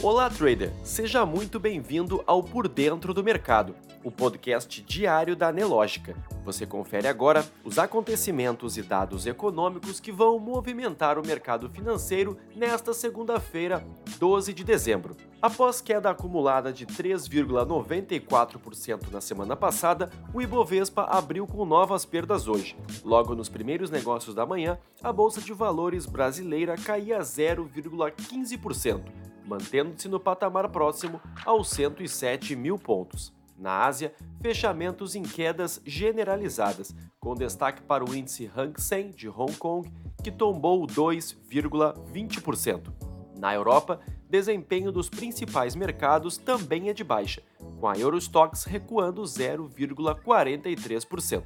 Olá, trader! Seja muito bem-vindo ao Por Dentro do Mercado, o podcast diário da Nelógica. Você confere agora os acontecimentos e dados econômicos que vão movimentar o mercado financeiro nesta segunda-feira, 12 de dezembro. Após queda acumulada de 3,94% na semana passada, o Ibovespa abriu com novas perdas hoje. Logo nos primeiros negócios da manhã, a Bolsa de Valores brasileira caía 0,15% mantendo-se no patamar próximo aos 107 mil pontos. Na Ásia, fechamentos em quedas generalizadas, com destaque para o índice Hang Seng de Hong Kong, que tombou 2,20%. Na Europa, desempenho dos principais mercados também é de baixa, com a Eurostox recuando 0,43%.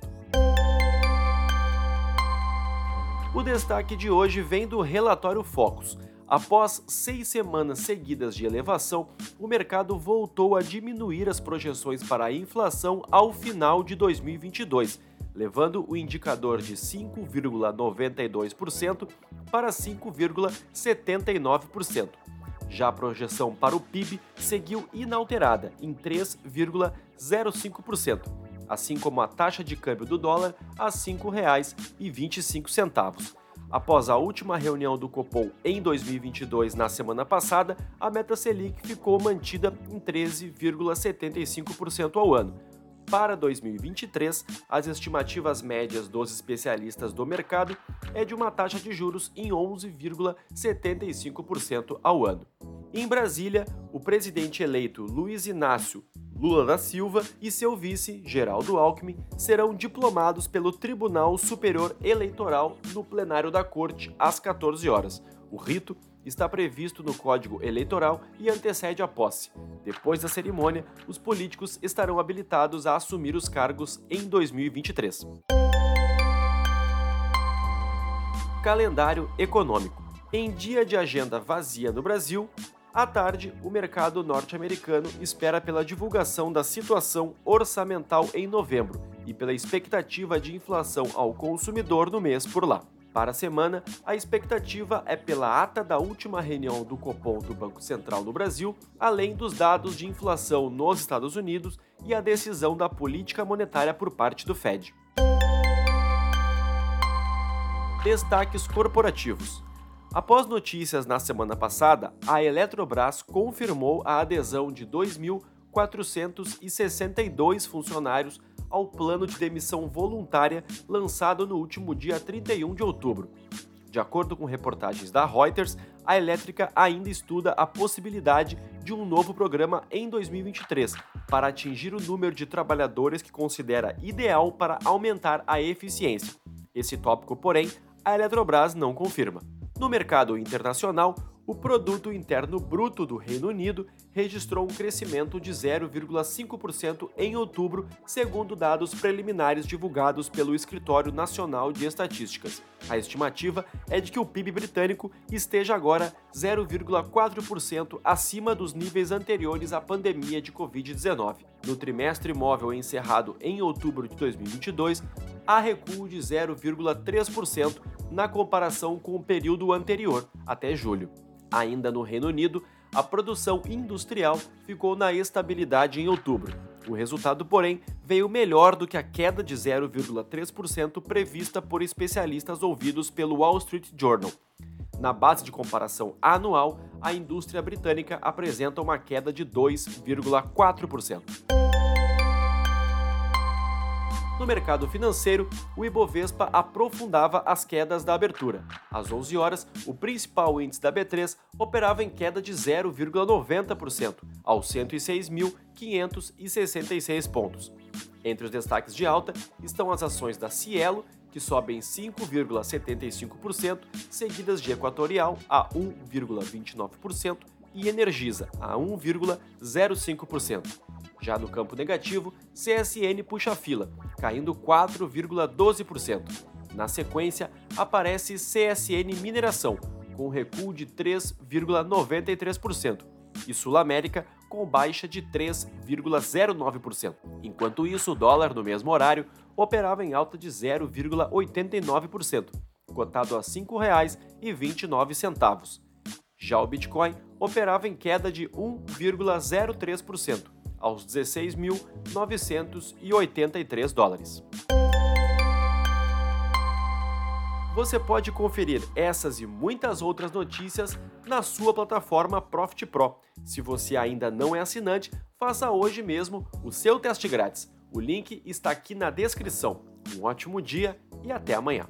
O destaque de hoje vem do relatório Focus, Após seis semanas seguidas de elevação, o mercado voltou a diminuir as projeções para a inflação ao final de 2022, levando o indicador de 5,92% para 5,79%. Já a projeção para o PIB seguiu inalterada, em 3,05%, assim como a taxa de câmbio do dólar a R$ 5,25. Após a última reunião do Copom em 2022 na semana passada, a meta Selic ficou mantida em 13,75% ao ano. Para 2023, as estimativas médias dos especialistas do mercado é de uma taxa de juros em 11,75% ao ano. Em Brasília, o presidente eleito Luiz Inácio Lula da Silva e seu vice, Geraldo Alckmin, serão diplomados pelo Tribunal Superior Eleitoral no plenário da Corte às 14 horas. O rito está previsto no Código Eleitoral e antecede a posse. Depois da cerimônia, os políticos estarão habilitados a assumir os cargos em 2023. Calendário econômico. Em dia de agenda vazia no Brasil, à tarde, o mercado norte-americano espera pela divulgação da situação orçamental em novembro e pela expectativa de inflação ao consumidor no mês por lá. Para a semana, a expectativa é pela ata da última reunião do Copom do Banco Central no Brasil, além dos dados de inflação nos Estados Unidos e a decisão da política monetária por parte do Fed. Destaques corporativos. Após notícias na semana passada, a Eletrobras confirmou a adesão de 2.462 funcionários ao plano de demissão voluntária lançado no último dia 31 de outubro. De acordo com reportagens da Reuters, a elétrica ainda estuda a possibilidade de um novo programa em 2023 para atingir o número de trabalhadores que considera ideal para aumentar a eficiência. Esse tópico, porém, a Eletrobras não confirma. No mercado internacional, o produto interno bruto do Reino Unido registrou um crescimento de 0,5% em outubro, segundo dados preliminares divulgados pelo Escritório Nacional de Estatísticas. A estimativa é de que o PIB britânico esteja agora 0,4% acima dos níveis anteriores à pandemia de Covid-19. No trimestre móvel encerrado em outubro de 2022, há recuo de 0,3% na comparação com o período anterior, até julho. Ainda no Reino Unido, a produção industrial ficou na estabilidade em outubro. O resultado, porém, veio melhor do que a queda de 0,3% prevista por especialistas ouvidos pelo Wall Street Journal. Na base de comparação anual, a indústria britânica apresenta uma queda de 2,4%. No mercado financeiro, o Ibovespa aprofundava as quedas da abertura. Às 11 horas, o principal índice da B3 operava em queda de 0,90%, aos 106.566 pontos. Entre os destaques de alta estão as ações da Cielo, que sobem 5,75%, seguidas de Equatorial a 1,29% e Energisa a 1,05%. Já no campo negativo, CSN puxa a fila, caindo 4,12%. Na sequência, aparece CSN Mineração, com recuo de 3,93%, e Sul América com baixa de 3,09%. Enquanto isso, o dólar no mesmo horário operava em alta de 0,89%, cotado a R$ 5,29. Já o Bitcoin operava em queda de 1,03%, aos 16.983 dólares. Você pode conferir essas e muitas outras notícias na sua plataforma Profit Pro. Se você ainda não é assinante, faça hoje mesmo o seu teste grátis. O link está aqui na descrição. Um ótimo dia e até amanhã.